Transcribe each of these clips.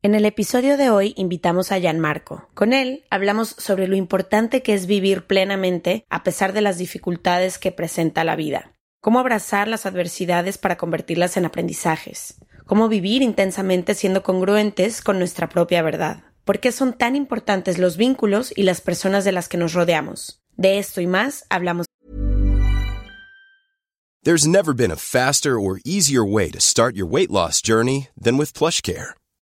En el episodio de hoy invitamos a Gianmarco. Con él hablamos sobre lo importante que es vivir plenamente a pesar de las dificultades que presenta la vida. Cómo abrazar las adversidades para convertirlas en aprendizajes. Cómo vivir intensamente siendo congruentes con nuestra propia verdad. ¿Por qué son tan importantes los vínculos y las personas de las que nos rodeamos? De esto y más hablamos. There's never been a faster or easier way to start your weight loss journey than with PlushCare.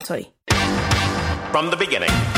Soy. From the beginning.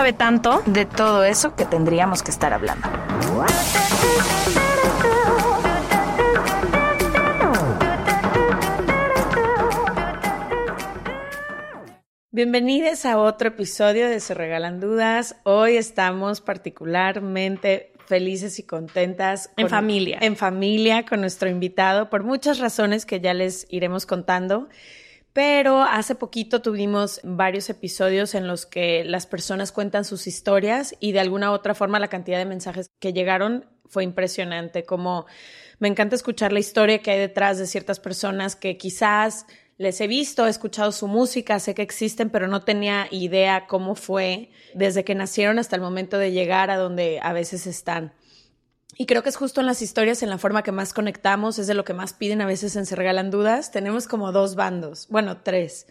tanto. de todo eso que tendríamos que estar hablando. Bienvenidos a otro episodio de Se Regalan Dudas. Hoy estamos particularmente felices y contentas. En familia. En familia con nuestro invitado por muchas razones que ya les iremos contando. Pero hace poquito tuvimos varios episodios en los que las personas cuentan sus historias y de alguna u otra forma la cantidad de mensajes que llegaron fue impresionante. Como me encanta escuchar la historia que hay detrás de ciertas personas que quizás les he visto, he escuchado su música, sé que existen, pero no tenía idea cómo fue desde que nacieron hasta el momento de llegar a donde a veces están. Y creo que es justo en las historias, en la forma que más conectamos, es de lo que más piden a veces en Se Regalan Dudas. Tenemos como dos bandos, bueno, tres.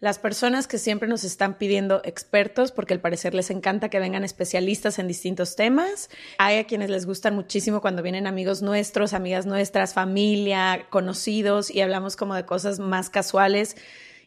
Las personas que siempre nos están pidiendo expertos, porque al parecer les encanta que vengan especialistas en distintos temas. Hay a quienes les gustan muchísimo cuando vienen amigos nuestros, amigas nuestras, familia, conocidos, y hablamos como de cosas más casuales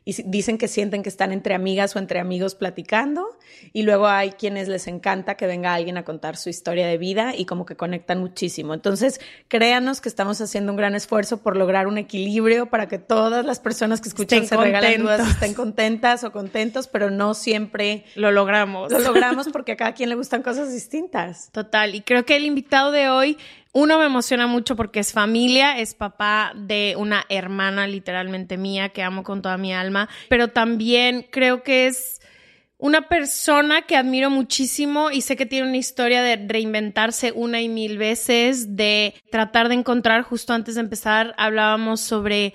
y dicen que sienten que están entre amigas o entre amigos platicando y luego hay quienes les encanta que venga alguien a contar su historia de vida y como que conectan muchísimo. Entonces, créanos que estamos haciendo un gran esfuerzo por lograr un equilibrio para que todas las personas que escuchan Estén se regalan contentos. dudas estén contentas o contentos, pero no siempre Lo logramos. lo logramos porque a cada quien le gustan cosas distintas. Total. Y creo que el invitado de hoy, uno me emociona mucho porque es familia, es papá de una hermana literalmente mía que amo con toda mi alma, pero también creo que es una persona que admiro muchísimo y sé que tiene una historia de reinventarse una y mil veces, de tratar de encontrar, justo antes de empezar, hablábamos sobre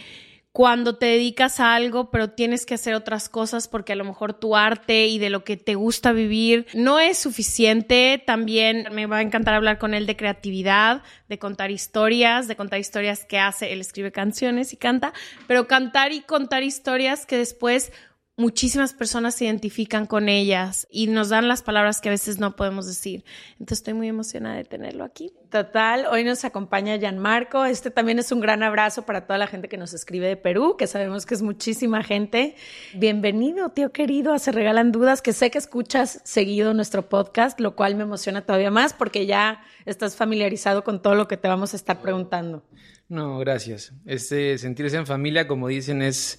cuando te dedicas a algo, pero tienes que hacer otras cosas porque a lo mejor tu arte y de lo que te gusta vivir no es suficiente. También me va a encantar hablar con él de creatividad, de contar historias, de contar historias que hace. Él escribe canciones y canta, pero cantar y contar historias que después muchísimas personas se identifican con ellas y nos dan las palabras que a veces no podemos decir. Entonces estoy muy emocionada de tenerlo aquí. Total, hoy nos acompaña Gianmarco. Este también es un gran abrazo para toda la gente que nos escribe de Perú, que sabemos que es muchísima gente. Bienvenido, tío querido, a Se Regalan Dudas, que sé que escuchas seguido nuestro podcast, lo cual me emociona todavía más porque ya estás familiarizado con todo lo que te vamos a estar preguntando. No, gracias. Este sentirse en familia, como dicen, es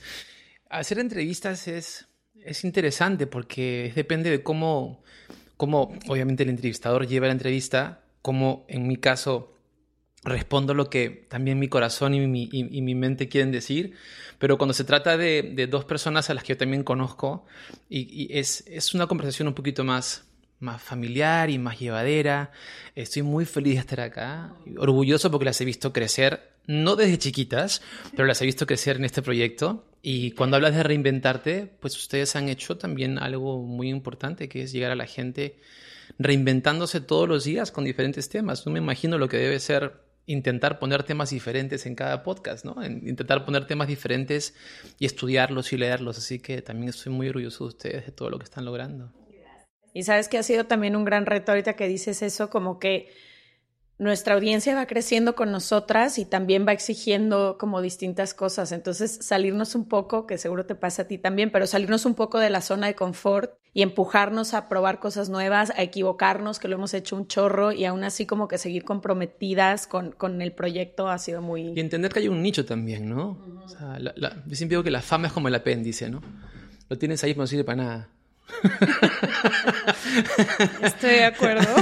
hacer entrevistas es, es interesante porque depende de cómo, cómo, obviamente, el entrevistador lleva la entrevista, como en mi caso, respondo lo que también mi corazón y mi, y, mi mente quieren decir, pero cuando se trata de, de, dos personas a las que yo también conozco, y, y es, es, una conversación un poquito más, más familiar y más llevadera, estoy muy feliz de estar acá, orgulloso porque las he visto crecer, no desde chiquitas, pero las he visto crecer en este proyecto. Y cuando hablas de reinventarte, pues ustedes han hecho también algo muy importante, que es llegar a la gente reinventándose todos los días con diferentes temas. No me imagino lo que debe ser intentar poner temas diferentes en cada podcast, ¿no? Intentar poner temas diferentes y estudiarlos y leerlos. Así que también estoy muy orgulloso de ustedes, de todo lo que están logrando. Y sabes que ha sido también un gran reto ahorita que dices eso, como que nuestra audiencia va creciendo con nosotras y también va exigiendo como distintas cosas. Entonces, salirnos un poco, que seguro te pasa a ti también, pero salirnos un poco de la zona de confort y empujarnos a probar cosas nuevas, a equivocarnos, que lo hemos hecho un chorro y aún así como que seguir comprometidas con, con el proyecto ha sido muy... Y entender que hay un nicho también, ¿no? o sea, yo siempre digo que la fama es como el apéndice, ¿no? Lo tienes ahí, pero no sirve para nada. Estoy de acuerdo.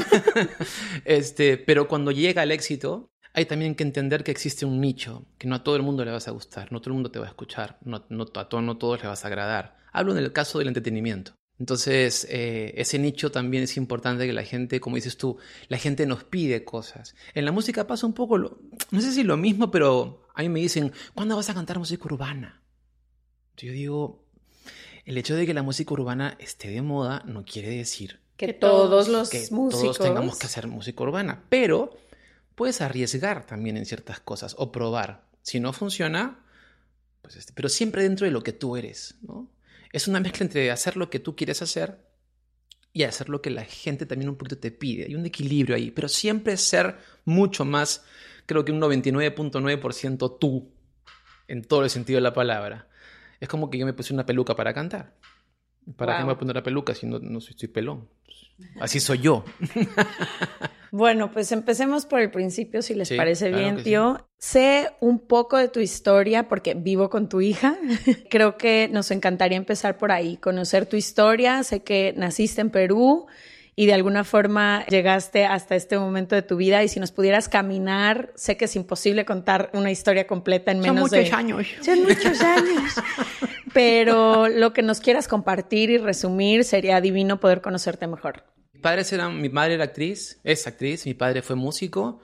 Este, pero cuando llega el éxito, hay también que entender que existe un nicho, que no a todo el mundo le vas a gustar, no todo el mundo te va a escuchar, no, no a todos no todos le vas a agradar. Hablo en el caso del entretenimiento. Entonces, eh, ese nicho también es importante que la gente, como dices tú, la gente nos pide cosas. En la música pasa un poco, no sé si lo mismo, pero a mí me dicen, ¿cuándo vas a cantar música urbana? Yo digo, el hecho de que la música urbana esté de moda no quiere decir que todos los que músicos todos tengamos que hacer música urbana, pero puedes arriesgar también en ciertas cosas o probar. Si no funciona, pues este, pero siempre dentro de lo que tú eres, ¿no? Es una mezcla entre hacer lo que tú quieres hacer y hacer lo que la gente también un poquito te pide. Hay un equilibrio ahí, pero siempre ser mucho más, creo que un 99.9% tú, en todo el sentido de la palabra. Es como que yo me puse una peluca para cantar. ¿Para qué me voy a poner una peluca si no, no estoy pelón? Así soy yo. Bueno, pues empecemos por el principio, si les parece bien, tío. Sé un poco de tu historia porque vivo con tu hija. Creo que nos encantaría empezar por ahí, conocer tu historia. Sé que naciste en Perú y de alguna forma llegaste hasta este momento de tu vida y si nos pudieras caminar, sé que es imposible contar una historia completa en menos de... Son muchos años. Son muchos años. Pero lo que nos quieras compartir y resumir sería divino poder conocerte mejor. Padres eran, mi madre era actriz, es actriz, mi padre fue músico,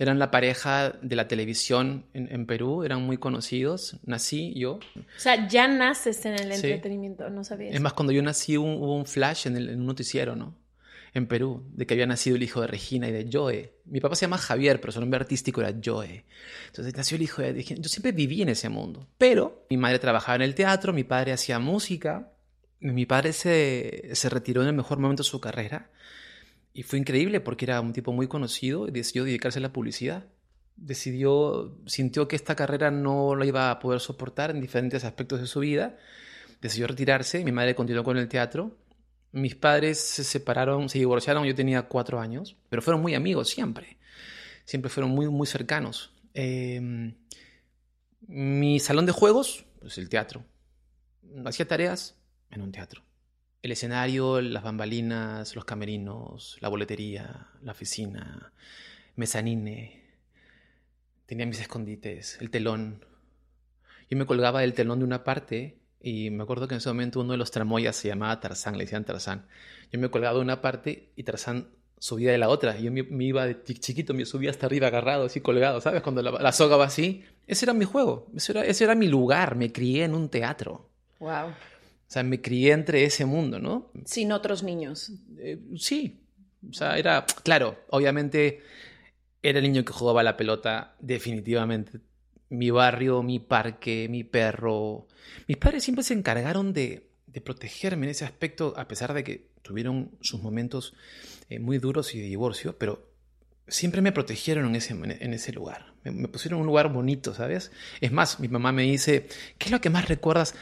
eran la pareja de la televisión en, Perú, eran muy conocidos, nací yo. O sea, ya naces en el entretenimiento, no sabía. Es más, cuando yo nací hubo un flash en, el, en un noticiero, ¿no? En Perú, de que había nacido el hijo de Regina y de Joe. Mi papá se llama Javier, pero su nombre artístico era Joe. Entonces nació el hijo de Regina. Yo siempre viví en ese mundo. Pero mi madre trabajaba en el teatro, mi padre hacía música. Mi padre se, se retiró en el mejor momento de su carrera. Y fue increíble porque era un tipo muy conocido y decidió dedicarse a la publicidad. Decidió, sintió que esta carrera no la iba a poder soportar en diferentes aspectos de su vida. Decidió retirarse. Mi madre continuó con el teatro mis padres se separaron, se divorciaron, yo tenía cuatro años, pero fueron muy amigos siempre. Siempre fueron muy, muy cercanos. Em, mi salón de juegos, pues el teatro. Hacía tareas en un teatro. El escenario, las bambalinas, los camerinos, la boletería, la oficina, mezanine. Tenía mis escondites, el telón. Yo me colgaba del telón de una parte y me acuerdo que en ese momento uno de los tramoyas se llamaba Tarzán, le decían Tarzán. Yo me colgaba de una parte y Tarzán subía de la otra. Yo me, iba de chiquito, me subía hasta arriba agarrado, así colgado, ¿sabes? Cuando la, soga va así. Ese era mi juego, ese era, ese era mi lugar. Me crié en un teatro. Wow. O sea, me crié entre ese mundo, ¿no? Sin otros niños. Eh, sí. O sea, era, claro, obviamente era el niño que jugaba la pelota, definitivamente mi barrio, mi parque, mi perro. Mis padres siempre se encargaron de, de protegerme en ese aspecto, a pesar de que tuvieron sus momentos eh, muy duros y de divorcio, pero siempre me protegieron en ese, en ese lugar. Me, pusieron en un lugar bonito, ¿sabes? Es más, mi mamá me dice, ¿qué es lo que más recuerdas?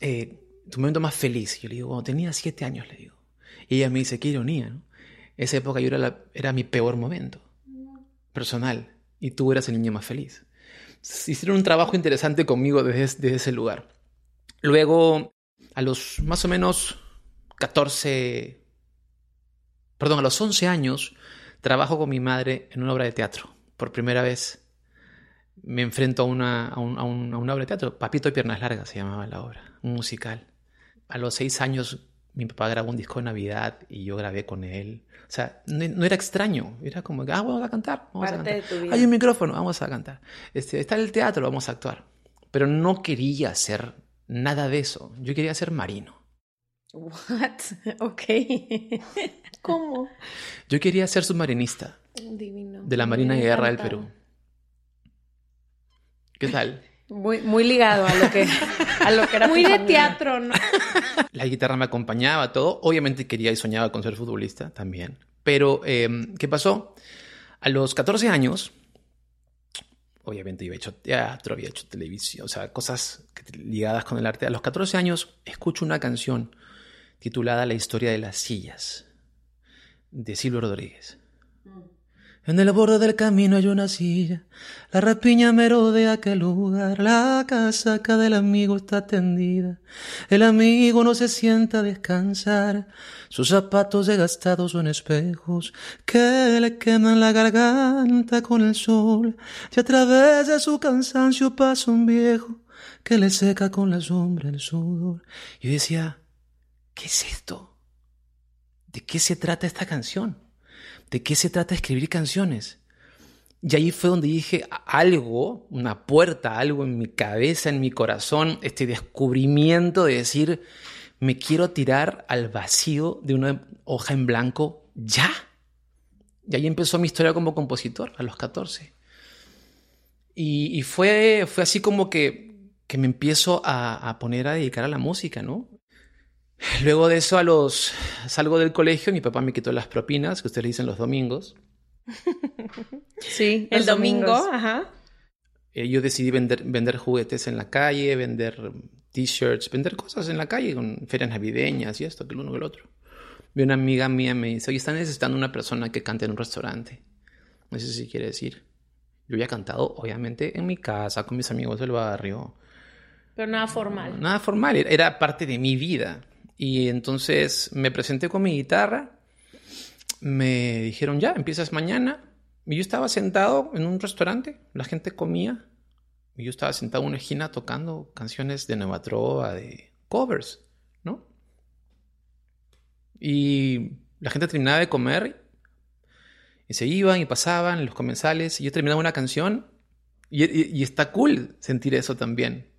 Eh, tu momento más feliz. Yo le digo, cuando tenía siete años, le digo. Y ella me dice, qué ironía, ¿no? Esa época yo era, era mi peor momento personal y tú eras el niño más feliz hicieron un trabajo interesante conmigo desde, ese lugar. Luego, a los más o menos 14, perdón, a los 11 años, trabajo con mi madre en una obra de teatro, por primera vez me enfrento a una, a, un, a, un, a una obra de teatro. Papito y Piernas Largas se llamaba la obra, un musical. A los seis años mi papá grabó un disco de Navidad y yo grabé con él. O sea, no, no era extraño, era como, ah, vamos a cantar, vamos Parte a de cantar. tu vida. Hay un micrófono, vamos a cantar. Este, está el teatro, vamos a actuar. Pero no quería hacer nada de eso. Yo quería ser marino. What? Ok. ¿Cómo? Yo quería ser submarinista Divino. de la Marina de Guerra del. Perú. ¿Qué tal? Muy, muy ligado a lo que, a lo que era Muy tu de familia. teatro, ¿no? La guitarra me acompañaba, todo. Obviamente quería y soñaba con ser futbolista también. Pero, eh, ¿qué pasó? A los 14 años, obviamente había hecho teatro, había hecho televisión, o sea, cosas ligadas con el arte. A los 14 años escucho una canción titulada La historia de las sillas, de Silvio Rodríguez. En el borde del camino hay una silla, la rapiña merodea aquel lugar, la casaca del amigo está tendida, el amigo no se sienta a descansar, sus zapatos desgastados son espejos que le queman la garganta con el sol, y a través de su cansancio pasa un viejo que le seca con la sombra el sudor. Yo decía, ¿qué es esto? ¿De qué se trata esta canción? ¿De qué se trata escribir canciones? Y ahí fue donde dije "A- algo, una puerta, algo en mi cabeza, en mi corazón, este descubrimiento de decir, me quiero tirar al vacío de una hoja en blanco ya. Y ahí empezó mi historia como compositor a los 14. Y, y fue, fue así como que, que me empiezo a, a poner a dedicar a la música, ¿no? Luego de eso, a los salgo del colegio, mi papá me quitó las propinas, que ustedes le dicen los domingos. Sí, El domingo, domingos. ajá. Eh, yo decidí vender, vender juguetes en la calle, vender t-shirts, vender cosas en la calle, con ferias navideñas y esto, que el uno que el otro. Vi una amiga mía me dice, oye, están necesitando una persona que cante en un restaurante. No sé si quiere decir. Yo había cantado, obviamente, en mi casa, con mis amigos del barrio. Pero nada formal. Nada formal, era- era parte de mi vida. Y entonces me presenté con mi guitarra, me dijeron, ya, empiezas mañana. Y yo estaba sentado en un restaurante, la gente comía, y yo estaba sentado en una esquina tocando canciones de Nueva Trova, de covers, ¿no? Y la gente terminaba de comer y se iban y pasaban los comensales, y yo terminaba una canción, y, está cool sentir eso también.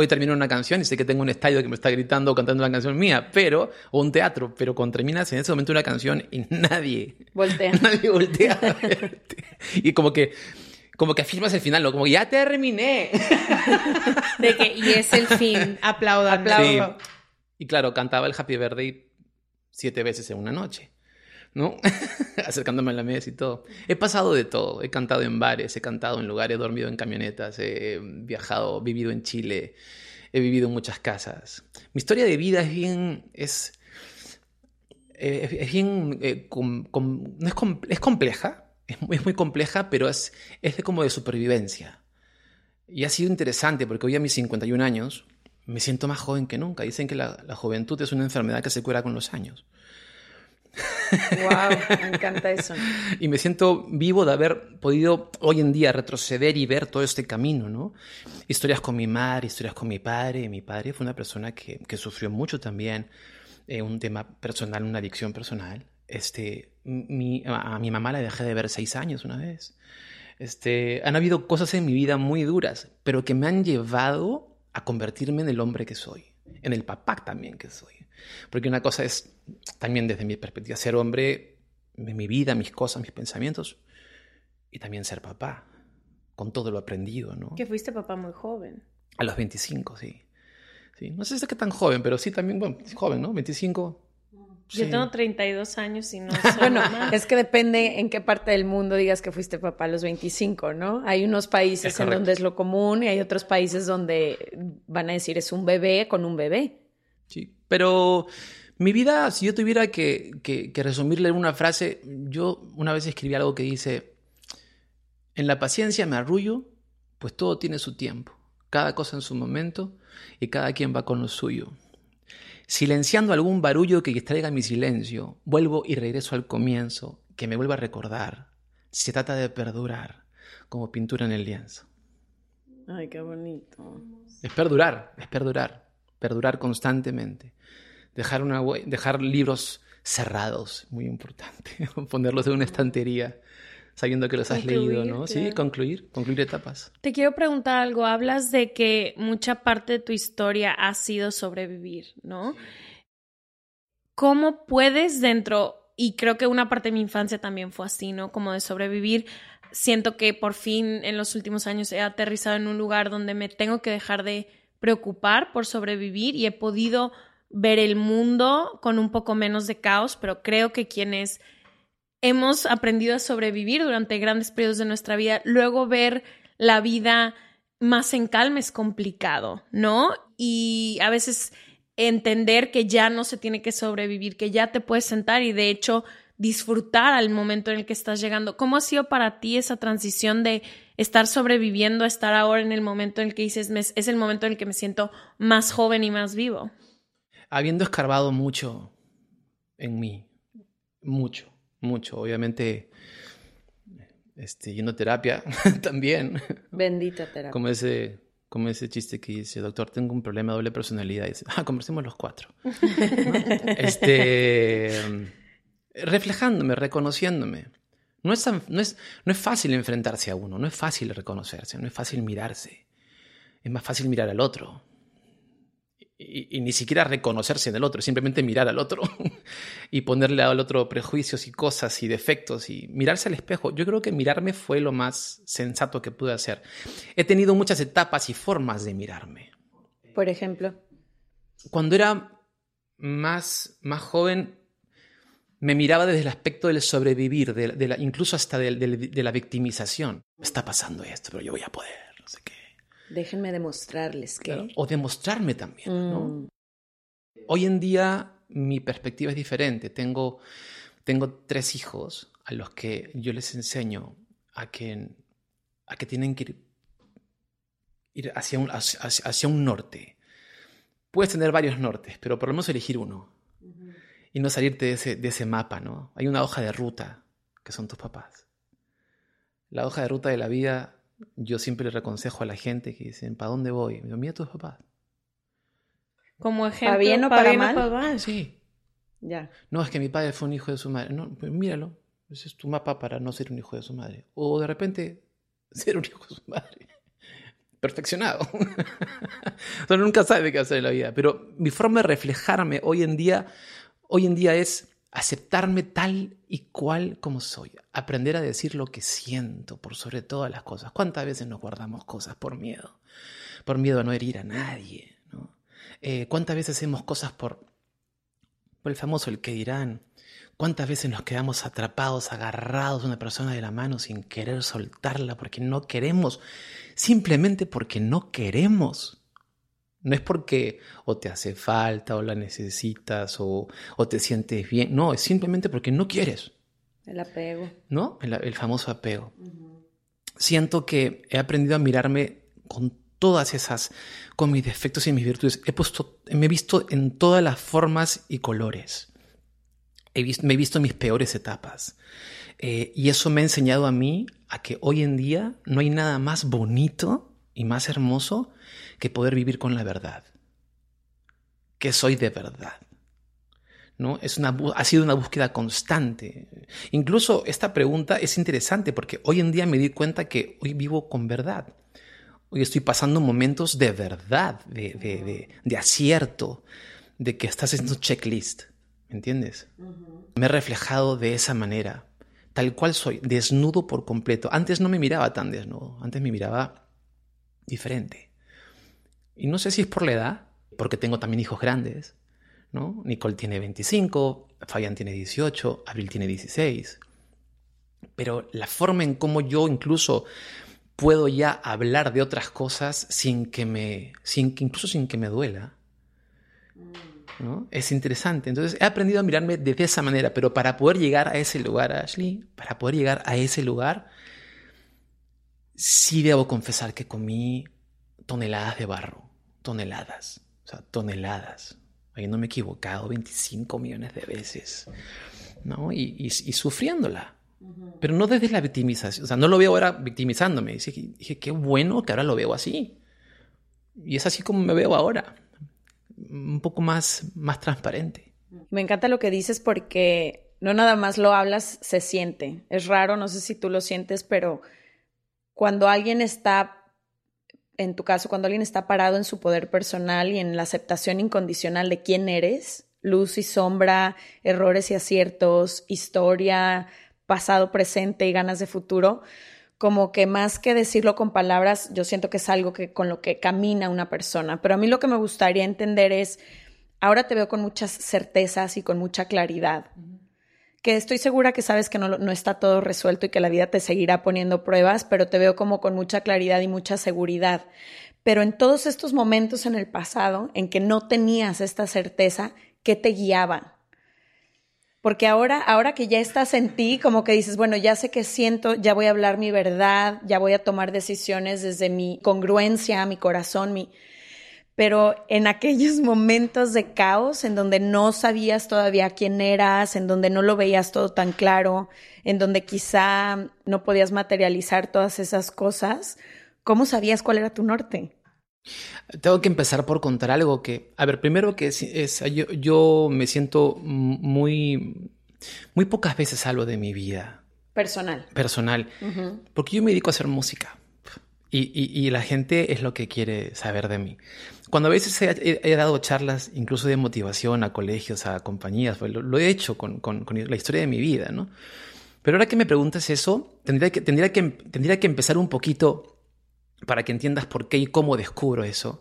Hoy termino una canción y sé que tengo un estadio que me está gritando o cantando una canción mía, pero, o un teatro, pero cuando terminas en ese momento una canción y nadie, Voltea. nadie voltea a verte. Y como que, como que afirmas el final, ¿no? Como ya terminé. De que, y es el fin, aplaudan. Aplaudo. Sí. Y claro, cantaba el Happy Birthday siete veces en una noche, ¿no? Acercándome a la mesa y todo. He pasado de todo. He cantado en bares, he cantado en lugares, he dormido en camionetas, he viajado, vivido en Chile, he vivido en muchas casas. Mi historia de vida es bien, es, eh, es bien, eh, com- com- no es, com- es compleja, es muy, es muy compleja, pero es, es de como de supervivencia. Y ha sido interesante porque hoy a mis 51 años me siento más joven que nunca. Dicen que la, la juventud es una enfermedad que se cura con los años. Wow, encanta eso. Y me siento vivo de haber podido hoy en día retroceder y ver todo este camino, ¿no? Historias con mi madre, historias con mi padre. Mi padre fue una persona que, sufrió mucho también, eh, un tema personal, una adicción personal. Este, a mi mamá la dejé de ver seis años una vez. Este, han habido cosas en mi vida muy duras, pero que me han llevado a convertirme en el hombre que soy, en el papá también que soy. Porque una cosa es, también desde mi perspectiva, ser hombre mi vida, mis cosas, mis pensamientos, y también ser papá, con todo lo aprendido, ¿no? Que fuiste papá muy joven. A los 25, sí. sí. No sé si es que tan joven, pero sí también, bueno, joven, ¿no? 25. Yo sí. tengo 32 años y no soy Bueno, mamá. es que depende en qué parte del mundo digas que fuiste papá a los 25, ¿no? Hay unos países Es en donde es lo común y hay otros países donde van a decir es un bebé con un bebé. Sí, pero mi vida, si yo tuviera que, que, que resumirle en una frase, yo una vez escribí algo que dice, en la paciencia me arrullo, pues todo tiene su tiempo, cada cosa en su momento y cada quien va con lo suyo. Silenciando algún barullo que distraiga mi silencio, vuelvo y regreso al comienzo, que me vuelva a recordar. Se trata de perdurar, como pintura en el lienzo. Ay, qué bonito. Es perdurar, es perdurar, perdurar constantemente. Dejar, una, dejar libros cerrados, muy importante. Ponerlos en una estantería sabiendo que los has leído, ¿no? Sí, concluir, concluir etapas. Te quiero preguntar algo. Hablas de que mucha parte de tu historia ha sido sobrevivir, ¿no? ¿Cómo puedes dentro, y creo que una parte de mi infancia también fue así, ¿no? Como de sobrevivir. Siento que por fin en los últimos años he aterrizado en un lugar donde me tengo que dejar de preocupar por sobrevivir y he podido ver el mundo con un poco menos de caos, pero creo que quienes hemos aprendido a sobrevivir durante grandes periodos de nuestra vida, luego ver la vida más en calma es complicado, ¿no? Y a veces entender que ya no se tiene que sobrevivir, que ya te puedes sentar y de hecho disfrutar al momento en el que estás llegando. ¿Cómo ha sido para ti esa transición de estar sobreviviendo a estar ahora en el momento en el que dices, es el momento en el que me siento más joven y más vivo? Habiendo escarbado mucho en mí, mucho, mucho. Obviamente, este, yendo a terapia también. Bendita terapia. Como ese, como ese chiste que dice, doctor, tengo un problema de doble personalidad. Y dice, ah, conversemos los cuatro. este, reflejándome, reconociéndome. No es, no, es, no es fácil enfrentarse a uno, no es fácil reconocerse, no es fácil mirarse. Es más fácil mirar al otro y, ni siquiera reconocerse en el otro, simplemente mirar al otro y ponerle al otro prejuicios y cosas y defectos y mirarse al espejo. Yo creo que mirarme fue lo más sensato que pude hacer. He tenido muchas etapas y formas de mirarme. Por ejemplo. Cuando era más, más joven, me miraba desde el aspecto del sobrevivir, de, incluso hasta de, de la victimización. Está pasando esto, pero yo voy a poder. Déjenme demostrarles que... o demostrarme también, ¿no? Mm. Hoy en día mi perspectiva es diferente. Tengo, tengo tres hijos a los que yo les enseño a que, a que tienen que ir, hacia, un, hacia, un norte. Puedes tener varios nortes, pero por lo menos elegir uno. Y no salirte de ese, de ese mapa, ¿no? Hay una hoja de ruta, que son tus papás. La hoja de ruta de la vida yo siempre le reconsejo a la gente que dicen, ¿para dónde voy? Me mira a tus papás. Como ejemplo, ¿para bien o para, mal? Sí. Ya. No, es que mi padre fue un hijo de su madre. No, pues míralo. Ese es tu mapa para no ser un hijo de su madre. O de repente ser un hijo de su madre. Perfeccionado. o nunca sabe qué hacer en la vida. Pero mi forma de reflejarme hoy en día, hoy en día es aceptarme tal y cual como soy, aprender a decir lo que siento por sobre todas las cosas. ¿Cuántas veces nos guardamos cosas por miedo? Por miedo a no herir a nadie. Eh, ¿Cuántas veces hacemos cosas por, por el famoso el que dirán? ¿Cuántas veces nos quedamos atrapados, agarrados a una persona de la mano sin querer soltarla porque no queremos, simplemente porque no queremos? No es porque o te hace falta o la necesitas o, te sientes bien. No, es simplemente porque no quieres. El apego. ¿No? El, famoso apego. Siento que he aprendido a mirarme con todas esas, con mis defectos y mis virtudes. He puesto, me he visto en todas las formas y colores. He visto, me he visto en mis peores etapas. Eh, y eso me ha enseñado a mí a que hoy en día no hay nada más bonito y más hermoso que poder vivir con la verdad. Que soy de verdad. ¿No? Es una, ha sido una búsqueda constante. Incluso esta pregunta es interesante porque hoy en día me di cuenta que hoy vivo con verdad. Hoy estoy pasando momentos de verdad, de, de, acierto, de que estás haciendo checklist. ¿Me entiendes? Me he reflejado de esa manera, tal cual soy, desnudo por completo. Antes no me miraba tan desnudo, antes me miraba diferente. Y no sé si es por la edad, porque tengo también hijos grandes, ¿no? Nicole tiene 25, Fabián tiene 18, Abril tiene 16. Pero la forma en cómo yo incluso puedo ya hablar de otras cosas sin que me, sin que, incluso sin que me duela, ¿no? Es interesante. Entonces he aprendido a mirarme de esa manera, pero para poder llegar a ese lugar, Ashley, para poder llegar a ese lugar, sí debo confesar que comí toneladas de barro toneladas, o sea, toneladas. Ahí me he equivocado 25 millones de veces, ¿no? Y, y, sufriéndola, Pero no desde la victimización. O sea, no lo veo ahora victimizándome. Dije, dije, qué bueno que ahora lo veo así. Y es así como me veo ahora. Un poco más, más transparente. Me encanta lo que dices porque no nada más lo hablas, se siente. Es raro, no sé si tú lo sientes, pero cuando alguien está, en tu caso, cuando alguien está parado en su poder personal y en la aceptación incondicional de quién eres, luz y sombra, errores y aciertos, historia, pasado, presente y ganas de futuro, como que más que decirlo con palabras, yo siento que es algo que con lo que camina una persona. Pero a mí lo que me gustaría entender es, ahora te veo con muchas certezas y con mucha claridad. Que estoy segura que sabes que no, no está todo resuelto y que la vida te seguirá poniendo pruebas, pero te veo como con mucha claridad y mucha seguridad. Pero en todos estos momentos en el pasado en que no tenías esta certeza, ¿qué te guiaba? Porque ahora, ahora que ya estás en ti, como que dices, bueno, ya sé que siento, ya voy a hablar mi verdad, ya voy a tomar decisiones desde mi congruencia, mi corazón, mi... Pero en aquellos momentos de caos, en donde no sabías todavía quién eras, en donde no lo veías todo tan claro, en donde quizá no podías materializar todas esas cosas, ¿cómo sabías cuál era tu norte? Tengo que empezar por contar algo que, a ver, primero que es, yo, me siento muy, muy pocas veces hablo de mi vida. Personal. Personal. Porque yo me dedico a hacer música. Y, la gente es lo que quiere saber de mí. Cuando a veces he, dado charlas, incluso de motivación a colegios, a compañías, pues lo, he hecho con, con, la historia de mi vida, ¿no? Pero ahora que me preguntas eso, tendría que, tendría que, tendría que empezar un poquito para que entiendas por qué y cómo descubro eso,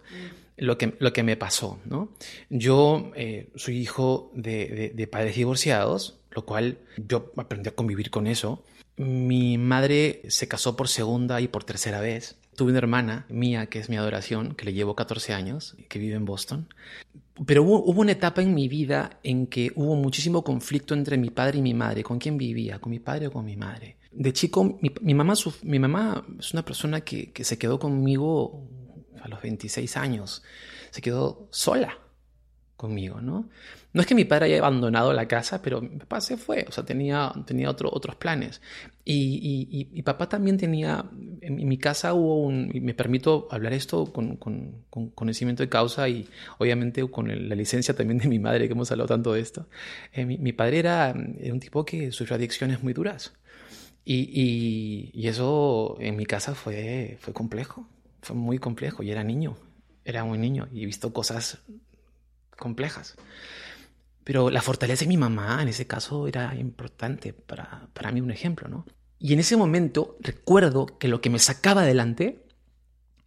lo, que, lo que me pasó. ¿no? Yo eh, soy hijo de, padres divorciados, lo cual yo aprendí a convivir con eso. Mi madre se casó por segunda y por tercera vez. Tuve una hermana mía, que es mi adoración, que le llevo 14 años, que vive en Boston. Pero hubo, una etapa en mi vida en que hubo muchísimo conflicto entre mi padre y mi madre. ¿Con quién vivía? ¿Con mi padre o con mi madre? de chico, mi, mamá, mi mamá es una persona que, se quedó conmigo a los 26 años. Se quedó sola conmigo, ¿no? No es que mi padre haya abandonado la casa, pero mi papá se fue, o sea, tenía, tenía otros planes. Y, y, papá también tenía, en, mi casa hubo un, y me permito hablar esto con, conocimiento de causa y obviamente con la licencia también de mi madre, que hemos hablado tanto de esto. Eh, mi, padre era, era, un tipo que sufrió adicciones muy duras. Y, y, eso en mi casa fue, fue complejo, fue muy complejo. Y era niño, era muy niño y he visto cosas complejas. Pero la fortaleza de mi mamá en ese caso era importante para, para mí, un ejemplo, ¿no? Y en ese momento recuerdo que lo que me sacaba adelante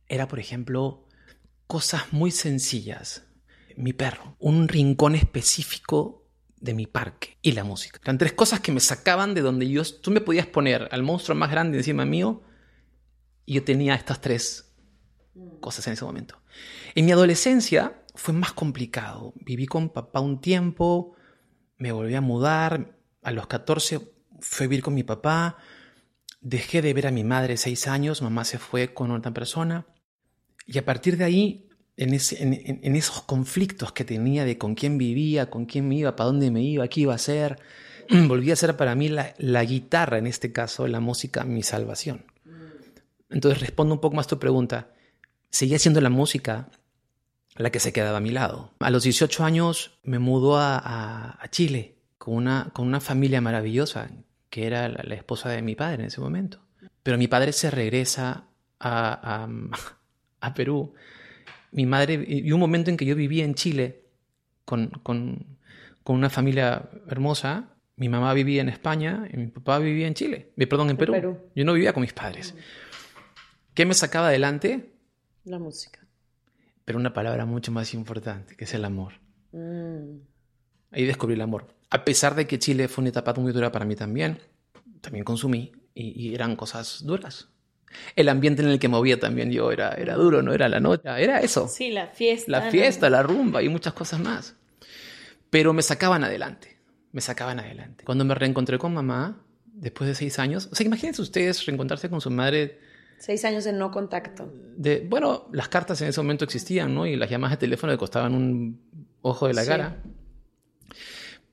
era, por ejemplo, cosas muy sencillas. Mi perro, un rincón específico de mi parque y la música. Eran tres cosas que me sacaban de donde yo... Tú me podías poner al monstruo más grande encima mío y yo tenía estas tres cosas en ese momento. En mi adolescencia fue más complicado. Viví con papá un tiempo, me volví a mudar, a los 14 fui a vivir con mi papá, dejé de ver a mi madre seis años, mamá se fue con otra persona y a partir de ahí en, esos conflictos que tenía de con quién vivía, con quién me iba, para dónde me iba, qué iba a hacer, volvía a ser para mí la, guitarra, en este caso, la música, mi salvación. Entonces respondo un poco más a tu pregunta. Seguía siendo la música la que se quedaba a mi lado. A los 18 años me mudó a, Chile con una, con una familia maravillosa, que era la, esposa de mi padre en ese momento. Pero mi padre se regresa a, a Perú mi madre, y un momento en que yo vivía en Chile con, con, con una familia hermosa, mi mamá vivía en España y mi papá vivía en Chile, eh, perdón, en Perú. Yo no vivía con mis padres. ¿Qué me sacaba adelante? La música. Pero una palabra mucho más importante, que es el amor. Mm. Ahí descubrí el amor. A pesar de que Chile fue una etapa muy dura para mí también, también consumí y eran cosas duras. El ambiente en el que movía también yo era, era duro, no era la noche, era eso. Sí, la fiesta. La fiesta, la rumba y muchas cosas más. Pero me sacaban adelante, me sacaban adelante. Cuando me reencontré con mamá, después de seis años, o sea, imagínense ustedes reencontrarse con su madre. Seis años de no contacto. De, bueno, las cartas en ese momento existían, ¿no? Y las llamadas de teléfono le costaban un ojo de la cara.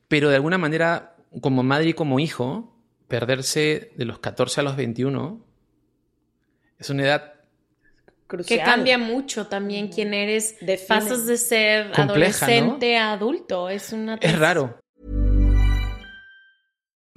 Pero de alguna manera, como madre y como hijo, perderse de los 14 a los 21 es una edad que cambia mucho también quién eres. Define. Pasas de ser Compleja, adolescente a adulto. Es una es raro.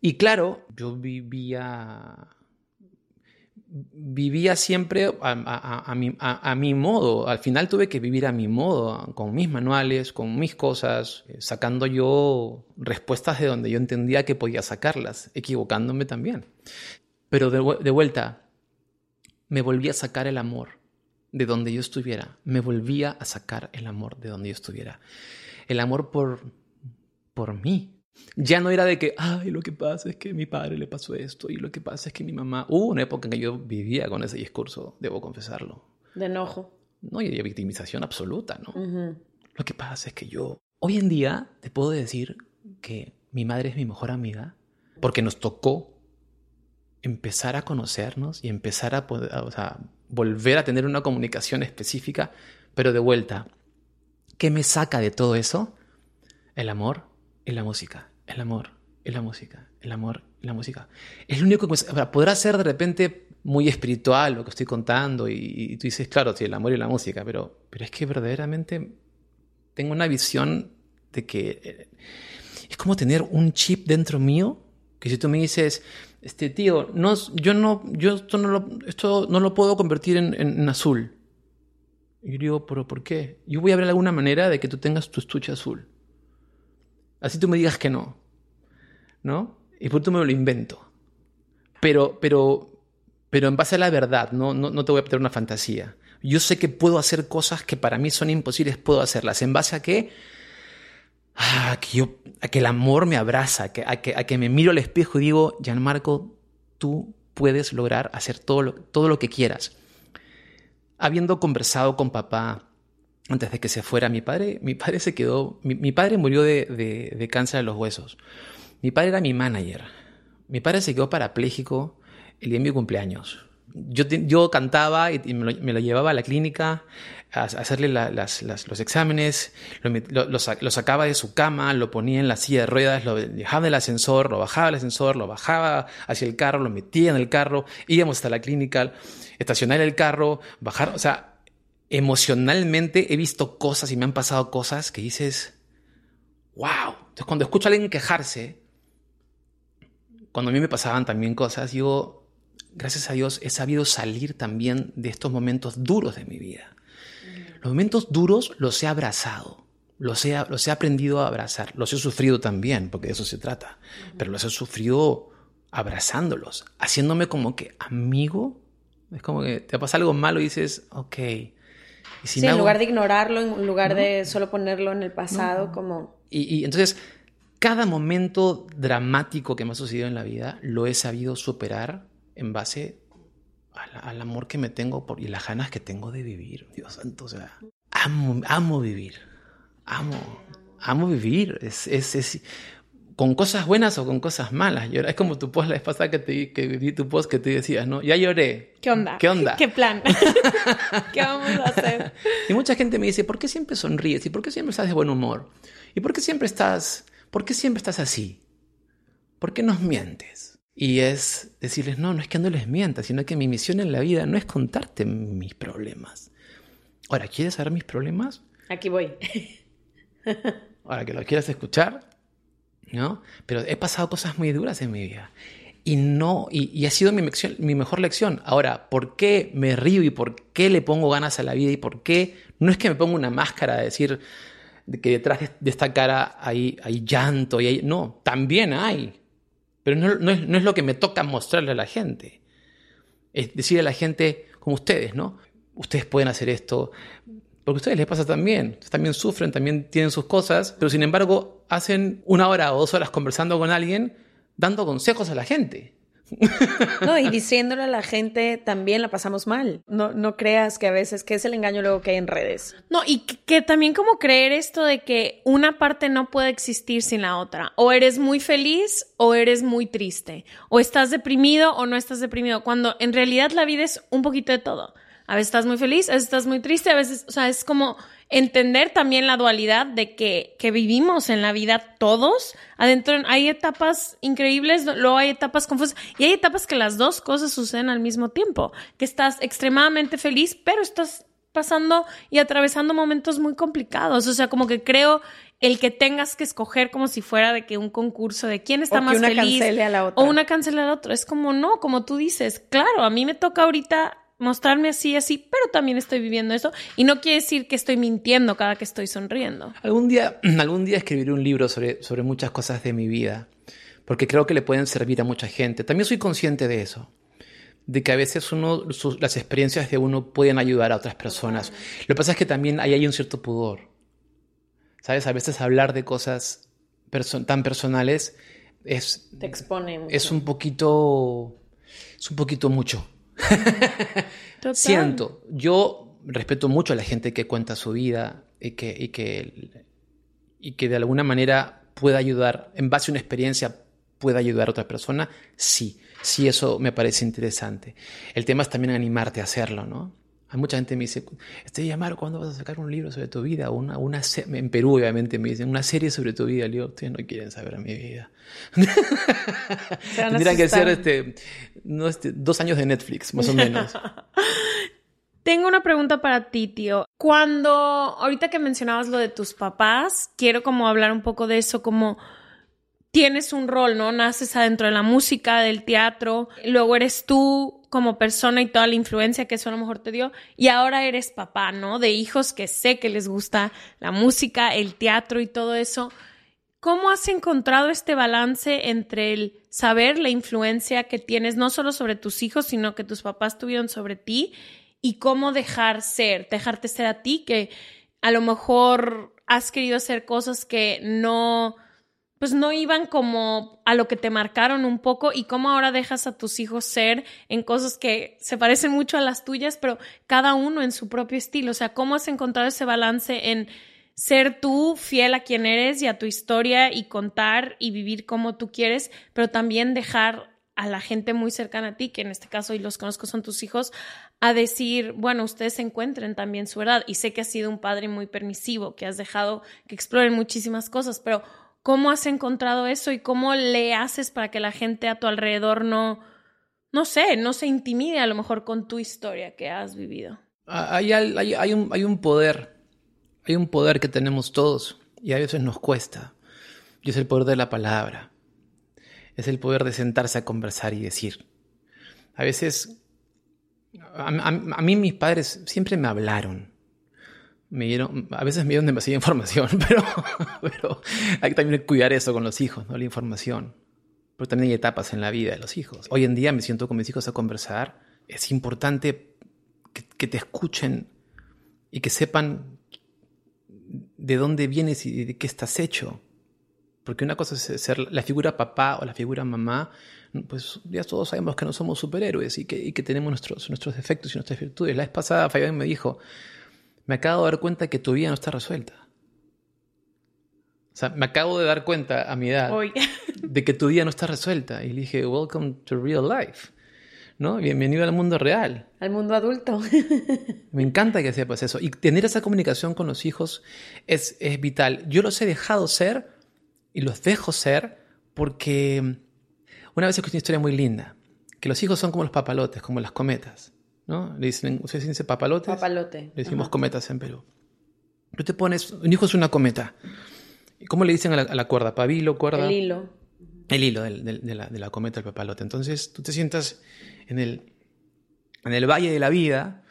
Y claro, yo vivía. Vivía siempre a, mi, a- mi modo. Al final tuve que vivir a mi modo, con mis manuales, con mis cosas, eh, sacando yo respuestas de donde yo entendía que podía sacarlas, equivocándome también. Pero de vuelta, me volví a sacar el amor de donde yo estuviera. Me volvía a sacar el amor de donde yo estuviera. El amor por, por mí. Ya no era de que, ay, lo que pasa es que a mi padre le pasó esto y lo que pasa es que mi mamá... Hubo una época en que yo vivía con ese discurso, debo confesarlo. De enojo. No, y de victimización absoluta, ¿no? Lo que pasa es que yo... Hoy en día te puedo decir que mi madre es mi mejor amiga porque nos tocó empezar a conocernos y empezar a, poder, o sea, volver a tener una comunicación específica, pero de vuelta, ¿qué me saca de todo eso? El amor y la música, el amor y la música, el amor y la música. Es lo único que podrá ser de repente muy espiritual lo que estoy contando y, tú dices, claro, sí, el amor y la música, pero, pero es que verdaderamente tengo una visión de que eh, es como tener un chip dentro mío que si tú me dices, este tío, no, yo no, yo esto no lo, esto no lo puedo convertir en, en- en azul. Y yo digo, ¿pero por qué? Yo voy a ver alguna manera de que tú tengas tu estuche azul. Así tú me digas que no. ¿No? Y por tú me lo invento. Pero, pero, pero en base a la verdad, no, no, no te voy a pedir una fantasía. Yo sé que puedo hacer cosas que para mí son imposibles, puedo hacerlas. ¿En base a qué? Ah, que a que el amor me abraza, a que, a que, a que me miro al espejo y digo, Gianmarco, tú puedes lograr hacer todo lo, todo lo que quieras. Habiendo conversado con papá, antes de que se fuera, mi padre, mi padre se quedó, mi, padre murió de, de, de cáncer de los huesos. Mi padre era mi manager. Mi padre se quedó parapléjico el día de mi cumpleaños. Yo, yo cantaba y, me, lo, llevaba a la clínica a, hacerle los exámenes, lo sacaba de su cama, lo ponía en la silla de ruedas, lo dejaba del ascensor, lo bajaba del ascensor, lo bajaba hacia el carro, lo metía en el carro, íbamos hasta la clínica, estacionar el carro, bajar, o sea, emocionalmente he visto cosas y me han pasado cosas que dices, wow. Entonces cuando escucho a alguien quejarse, cuando a mí me pasaban también cosas, digo, gracias a Dios he sabido salir también de estos momentos duros de mi vida. Los momentos duros los he abrazado, los he, los he aprendido a abrazar, los he sufrido también, porque de eso se trata, pero los he sufrido abrazándolos, haciéndome como que amigo. Es como que te pasa algo malo y dices, ok. Y si Sí, en hago- lugar de ignorarlo, en lugar de solo ponerlo en el pasado, como... y, y entonces, cada momento dramático que me ha sucedido en la vida lo he sabido superar en base a la- al amor que me tengo por, y las ganas que tengo de vivir. Dios santo, o sea, amo, amo vivir. Amo, amo vivir. Es, es, es- con cosas buenas o con cosas malas. Llorar. Es como tu post la vez pasada que, te, di- que vi tu post que te decías, ¿no? Ya lloré. ¿Qué onda? ¿Qué onda? ¿Qué plan? ¿Qué vamos a hacer? Y mucha gente me dice, ¿por qué siempre sonríes? ¿Y por qué siempre estás de buen humor? ¿Y por qué siempre estás, por qué siempre estás así? ¿Por qué nos mientes? Y es decirles, no, no es que no les mienta, sino que mi misión en la vida no es contarte mis problemas. Ahora, ¿quieres saber mis problemas? Aquí voy. Ahora que lo quieras escuchar, ¿no? Pero he pasado cosas muy duras en mi vida. Y no, y, y ha sido mi, lección- mi mejor lección. Ahora, ¿por qué me río y por qué le pongo ganas a la vida y por qué no es que me ponga una máscara de decir de que detrás de, esta cara hay, hay llanto y hay, no, también hay. Pero no, no es, no es lo que me toca mostrarle a la gente. Es decirle a la gente, como ustedes, ¿no? Ustedes pueden hacer esto, porque a ustedes les pasa también. Ustedes también sufren, también tienen sus cosas, pero sin embargo hacen una hora o dos horas conversando con alguien, dando consejos a la gente. No, y diciéndole a la gente también la pasamos mal. No, no creas que a veces, que es el engaño luego que hay en redes. No, y que, que también como creer esto de que una parte no puede existir sin la otra. O eres muy feliz o eres muy triste. O estás deprimido o no estás deprimido. Cuando en realidad la vida es un poquito de todo. A veces estás muy feliz, a veces estás muy triste, a veces, o sea, es como entender también la dualidad de que, que vivimos en la vida todos. Adentro hay etapas increíbles, luego hay etapas confusas y hay etapas que las dos cosas suceden al mismo tiempo. Que estás extremadamente feliz, pero estás pasando y atravesando momentos muy complicados. O sea, como que creo el que tengas que escoger como si fuera de que un concurso de quién está O que más una feliz cancele a la otra. o una cancela a la otra. Es como no, como tú dices, claro, a mí me toca ahorita mostrarme así, así, pero también estoy viviendo eso y no quiere decir que estoy mintiendo cada que estoy sonriendo. Algún día, algún día escribiré un libro sobre, sobre muchas cosas de mi vida, porque creo que le pueden servir a mucha gente. También soy consciente de eso, de que a veces uno, sus- las experiencias de uno pueden ayudar a otras personas. Lo que pasa es que también ahí hay un cierto pudor. ¿Sabes? A veces hablar de cosas perso- tan personales es, Te expone mucho. es un poquito, es un poquito mucho. Siento, yo respeto mucho a la gente que cuenta su vida y que, y que, y que de alguna manera pueda ayudar, en base a una experiencia, pueda ayudar a otra persona. Sí, sí, eso me parece interesante. El tema es también animarte a hacerlo, ¿no? Hay mucha gente que me dice, este llamar, ¿cuándo vas a sacar un libro sobre tu vida? Una, una en Perú, obviamente, me dicen, una serie sobre tu vida. Le digo, ustedes no quieren saber mi vida. Tendrían que ser este, no, este, dos años de Netflix, más o menos. Tengo una pregunta para ti, tío. Cuando, ahorita que mencionabas lo de tus papás, quiero como hablar un poco de eso, como tienes un rol, ¿no? Naces adentro de la música, del teatro, luego eres tú como persona y toda la influencia que eso a lo mejor te dio, y ahora eres papá, ¿no? De hijos que sé que les gusta la música, el teatro y todo eso. ¿Cómo has encontrado este balance entre el saber la influencia que tienes no solo sobre tus hijos, sino que tus papás tuvieron sobre ti y cómo dejar ser, dejarte ser a ti, que a lo mejor has querido hacer cosas que no pues no iban como a lo que te marcaron un poco y cómo ahora dejas a tus hijos ser en cosas que se parecen mucho a las tuyas, pero cada uno en su propio estilo. O sea, cómo has encontrado ese balance en ser tú fiel a quien eres y a tu historia y contar y vivir como tú quieres, pero también dejar a la gente muy cercana a ti, que en este caso y los conozco son tus hijos, a decir, bueno, ustedes encuentren también su verdad. Y sé que has sido un padre muy permisivo, que has dejado que exploren muchísimas cosas, pero ¿Cómo has encontrado eso y cómo le haces para que la gente a tu alrededor no, no sé, no se intimide a lo mejor con tu historia que has vivido? Ah, hay, un, hay un poder, hay un poder que tenemos todos y a veces nos cuesta. Y es el poder de la palabra. Es el poder de sentarse a conversar y decir. A veces, a mí mis padres siempre me hablaron me dieron, a veces me dieron demasiada información, pero, pero hay que también cuidar eso con los hijos, ¿no? La información. Pero también hay etapas en la vida de los hijos. Hoy en día me siento con mis hijos a conversar. Es importante que, que te escuchen y que sepan de dónde vienes y de qué estás hecho. Porque una cosa es ser la figura papá o la figura mamá, pues ya todos sabemos que no somos superhéroes y que, y que tenemos nuestros, nuestros defectos y nuestras virtudes. La vez pasada Fabián me dijo, me acabo de dar cuenta que tu vida no está resuelta. O sea, me acabo de dar cuenta a mi edad de que tu vida no está resuelta. Y le dije, welcome to real life. ¿No? Bienvenido al mundo real. Al mundo adulto. me encanta que sepas eso. Y tener esa comunicación con los hijos es, es vital. Yo los he dejado ser y los dejo ser porque una vez escuché una historia muy linda. Que los hijos son como los papalotes, como las cometas. ¿No? Le dicen, ¿ustedes dicen papalotes? Papalote. Le decimos cometas en Perú. Tú te pones, un hijo es una cometa. ¿Y cómo le dicen a la, cuerda? ¿Pabilo, cuerda? El hilo. El hilo de, la, de, la, cometa, el papalote. Entonces tú te sientas en el, en el valle de la vida,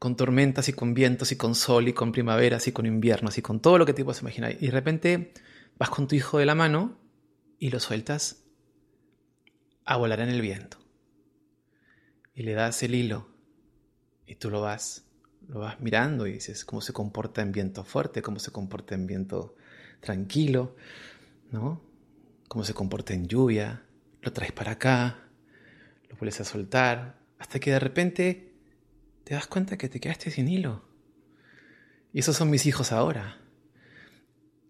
con tormentas y con vientos y con sol y con primaveras y con inviernos y con todo lo que te puedas imaginar. Y de repente vas con tu hijo de la mano y lo sueltas a volar en el viento. Y le das el hilo y tú lo vas, lo vas mirando y dices cómo se comporta en viento fuerte, cómo se comporta en viento tranquilo, ¿no? Cómo se comporta en lluvia, lo traes para acá, lo vuelves a soltar, hasta que de repente te das cuenta que te quedaste sin hilo. Y esos son mis hijos ahora.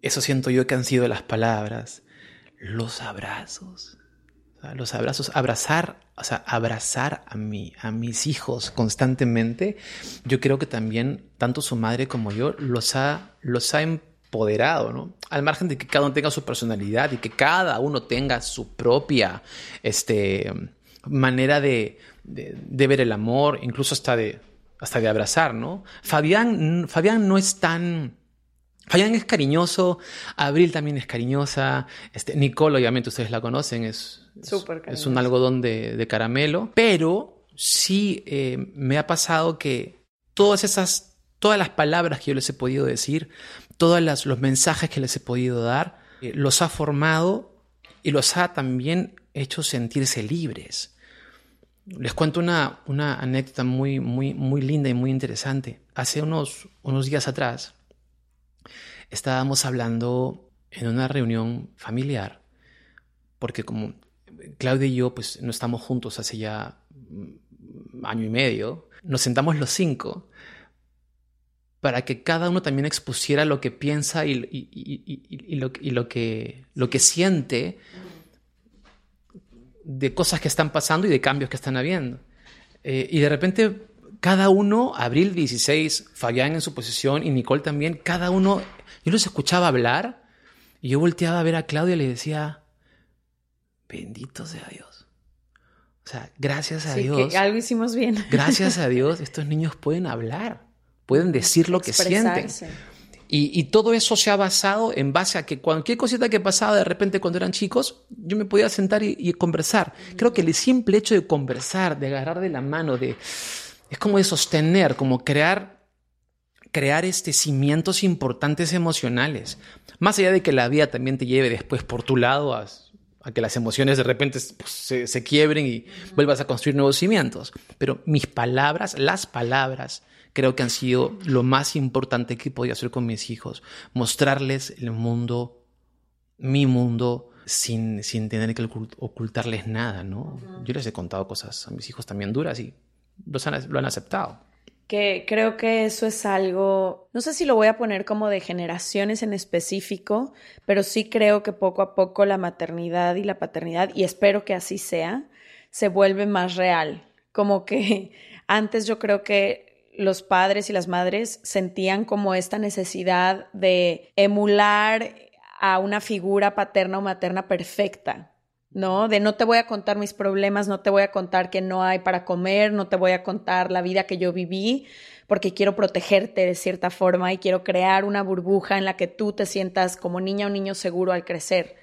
Eso siento yo que han sido las palabras, los abrazos, los abrazos, abrazar, o sea, abrazar a mí, a mis hijos constantemente, yo creo que también tanto su madre como yo los ha, los ha empoderado, ¿no? Al margen de que cada uno tenga su personalidad y que cada uno tenga su propia este, manera de, de, ver el amor, incluso hasta de, hasta de abrazar, ¿no? Fabián, Fabián no es tan Fabián es cariñoso, Abril también es cariñosa, este, Nicole obviamente ustedes la conocen, es, es, un algodón de, caramelo, pero sí eh, me ha pasado que todas esas, todas las palabras que yo les he podido decir, todos los mensajes que les he podido dar, eh, los ha formado y los ha también hecho sentirse libres. Les cuento una, una anécdota muy, muy, muy linda y muy interesante. Hace unos, unos días atrás, estábamos hablando en una reunión familiar, porque como Claudia y yo pues no estamos juntos hace ya mm, año y medio, nos sentamos los cinco para que cada uno también expusiera lo que piensa y, lo, que, lo que siente de cosas que están pasando y de cambios que están habiendo. Eh, y de repente cada uno, Abril 16, Fabián en su posición y Nicole también, cada uno yo los escuchaba hablar y yo volteaba a ver a Claudia y le decía, bendito sea Dios. O sea, gracias a Dios. Que algo hicimos bien. Gracias a Dios, estos niños pueden hablar, pueden decir lo que sienten. Y, y, todo eso se ha basado en base a que cualquier cosita que pasaba de repente cuando eran chicos, yo me podía sentar y, y conversar. Creo que el simple hecho de conversar, de agarrar de la mano, de, es como de sostener, como crear crear este cimientos importantes emocionales. Más allá de que la vida también te lleve después por tu lado a, que las emociones de repente pues, se, quiebren y vuelvas a construir nuevos cimientos. Pero mis palabras, las palabras, creo que han sido lo más importante que podía hacer con mis hijos. Mostrarles el mundo mi mundo sin, sin tener que ocultarles nada, ¿no? Yo les he contado cosas a mis hijos también duras y los lo han aceptado. Que creo que eso es algo, no sé si lo voy a poner como de generaciones en específico, pero sí creo que poco a poco la maternidad y la paternidad, y espero que así sea, se vuelve más real. Como que antes yo creo que los padres y las madres sentían como esta necesidad de emular a una figura paterna o materna perfecta, ¿no? De no te voy a contar mis problemas, no te voy a contar que no hay para comer, no te voy a contar la vida que yo viví, porque quiero protegerte de cierta forma y quiero crear una burbuja en la que tú te sientas como niña o niño seguro al crecer.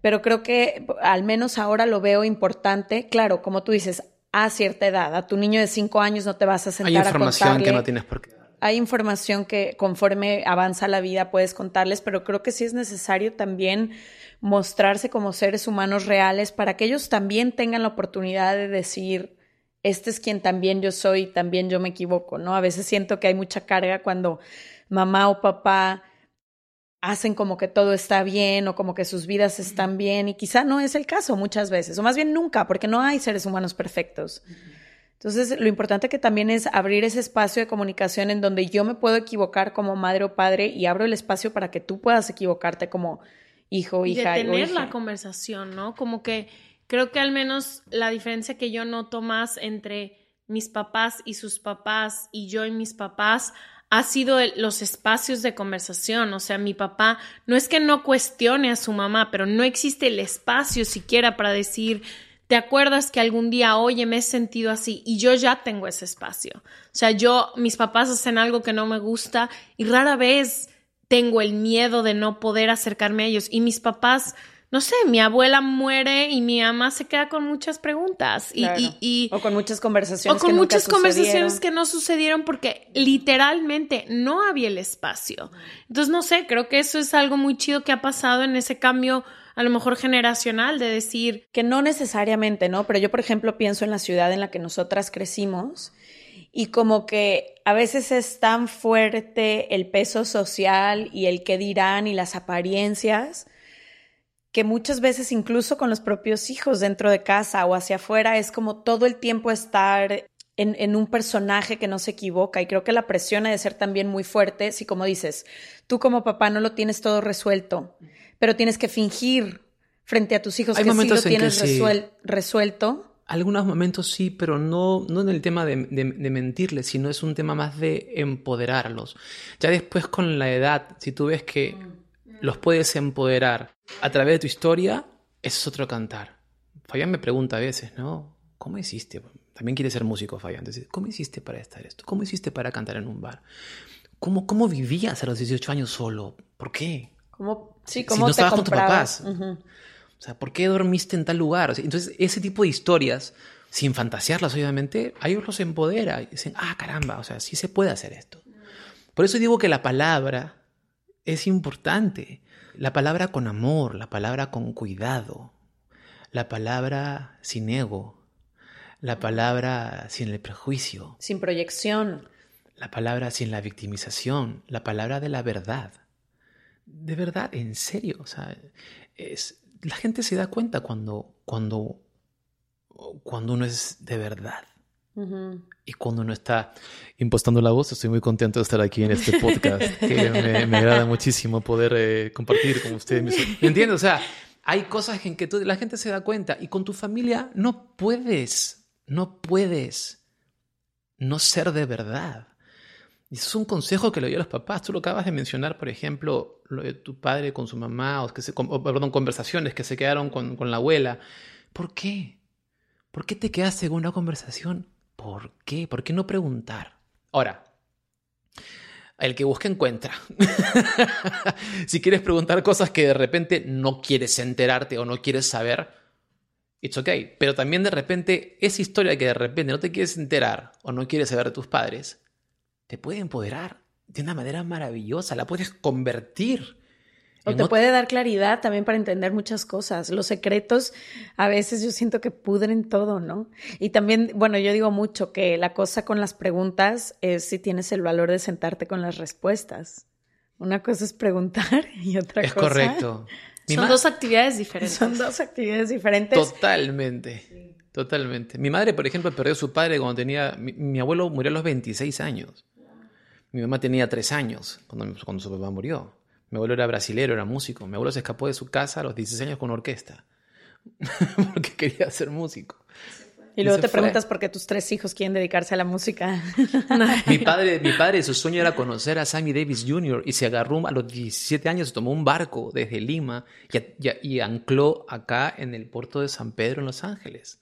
Pero creo que al menos ahora lo veo importante, claro, como tú dices, a cierta edad, a tu niño de cinco años no te vas a sentar Hay información que no tienes por qué hay información que conforme avanza la vida puedes contarles, pero creo que sí es necesario también mostrarse como seres humanos reales para que ellos también tengan la oportunidad de decir, este es quien también yo soy, también yo me equivoco, ¿no? A veces siento que hay mucha carga cuando mamá o papá hacen como que todo está bien o como que sus vidas están bien y quizá no es el caso muchas veces, o más bien nunca, porque no hay seres humanos perfectos. Entonces, lo importante que también es abrir ese espacio de comunicación en donde yo me puedo equivocar como madre o padre y abro el espacio para que tú puedas equivocarte como hijo, hija. Y de tener la conversación, ¿no? Como que creo que al menos la diferencia que yo noto más entre mis papás y sus papás y yo y mis papás ha sido los espacios de conversación. O sea, mi papá no es que no cuestione a su mamá, pero no existe el espacio siquiera para decir, ¿Te acuerdas que algún día, oye, me he sentido así? Y yo ya tengo ese espacio. O sea, yo, mis papás hacen algo que no me gusta y rara vez tengo el miedo de no poder acercarme a ellos. Y mis papás, no sé, mi abuela muere y mi mamá se queda con muchas preguntas. Y, o con muchas conversaciones. O con muchas conversaciones que no sucedieron porque literalmente no había el espacio. Entonces, no sé, creo que eso es algo muy chido que ha pasado en ese cambio a lo mejor generacional de decir... Que no necesariamente, ¿no? Pero yo, por ejemplo, pienso en la ciudad en la que nosotras crecimos y como que a veces es tan fuerte el peso social y el qué dirán y las apariencias que muchas veces incluso con los propios hijos dentro de casa o hacia afuera es como todo el tiempo estar en, en, un personaje que no se equivoca y creo que la presión ha de ser también muy fuerte si como dices, tú como papá no lo tienes todo resuelto pero tienes que fingir frente a tus hijos que sí lo tienes resuelto. Algunos momentos sí, pero no, no en el tema de, mentirles, sino es un tema más de empoderarlos. Ya después con la edad, si tú ves que los puedes empoderar a través de tu historia, eso es otro cantar. Fabián me pregunta a veces, ¿no? ¿Cómo hiciste? También quiere ser músico, Fabián. Entonces, ¿cómo hiciste para estar esto? ¿Cómo hiciste para cantar en un bar? ¿Cómo, cómo vivías a los 18 años solo? ¿Por qué? ¿Cómo, sí, si no estabas con tus papás. O sea, ¿por qué dormiste en tal lugar? entonces, ese tipo de historias, sin fantasearlas, obviamente, a ellos los empodera. Y dicen, ah, caramba, o sea, sí se puede hacer esto. Por eso digo que la palabra es importante. La palabra con amor, la palabra con cuidado, la palabra sin ego, la palabra sin el prejuicio. Sin proyección. La palabra sin la victimización, la palabra de la verdad de verdad, en serio, o sea, es, la gente se da cuenta cuando, cuando, cuando uno es de verdad. Y cuando uno está impostando la voz, estoy muy contento de estar aquí en este podcast, que me, agrada muchísimo poder eh, compartir con ustedes. ¿Me entiendes? O sea, hay cosas en que la gente se da cuenta y con tu familia no puedes, no puedes no ser de verdad. Es un consejo que le doy a los papás. Tú lo acabas de mencionar, por ejemplo, lo de tu padre con su mamá, o, que se, perdón, conversaciones que se quedaron con, la abuela. ¿Por qué? ¿Por qué te quedaste con una conversación? ¿Por qué? ¿Por qué no preguntar? Ahora, el que busca encuentra. si quieres preguntar cosas que de repente no quieres enterarte o no quieres saber, it's okay. Pero también de repente esa historia que de repente no te quieres enterar o no quieres saber de tus padres, te puede empoderar de una manera maravillosa, la puedes convertir. O te puede dar claridad también para entender muchas cosas. Los secretos a veces yo siento que pudren todo, ¿no? Y también, bueno, yo digo mucho que la cosa con las preguntas es si tienes el valor de sentarte con las respuestas. Una cosa es preguntar y otra es cosa correcto. Mi Son dos actividades diferentes. Son dos actividades diferentes. Totalmente. Totalmente. Mi madre, por ejemplo, perdió a su padre cuando tenía. Mi, mi abuelo murió a los 26 años. Mi mamá tenía 3 años cuando, cuando su papá murió. Mi abuelo era brasilero, era músico. Mi abuelo se escapó de su casa a los 16 años con orquesta. Porque quería ser músico. y luego se te fue. preguntas por qué tus tres hijos quieren dedicarse a la música. Mi padre, mi padre, su sueño era conocer a Sammy Davis Jr. y se agarró a los 17 años, tomó un barco desde Lima y, y- y ancló acá en el puerto de San Pedro en Los Ángeles,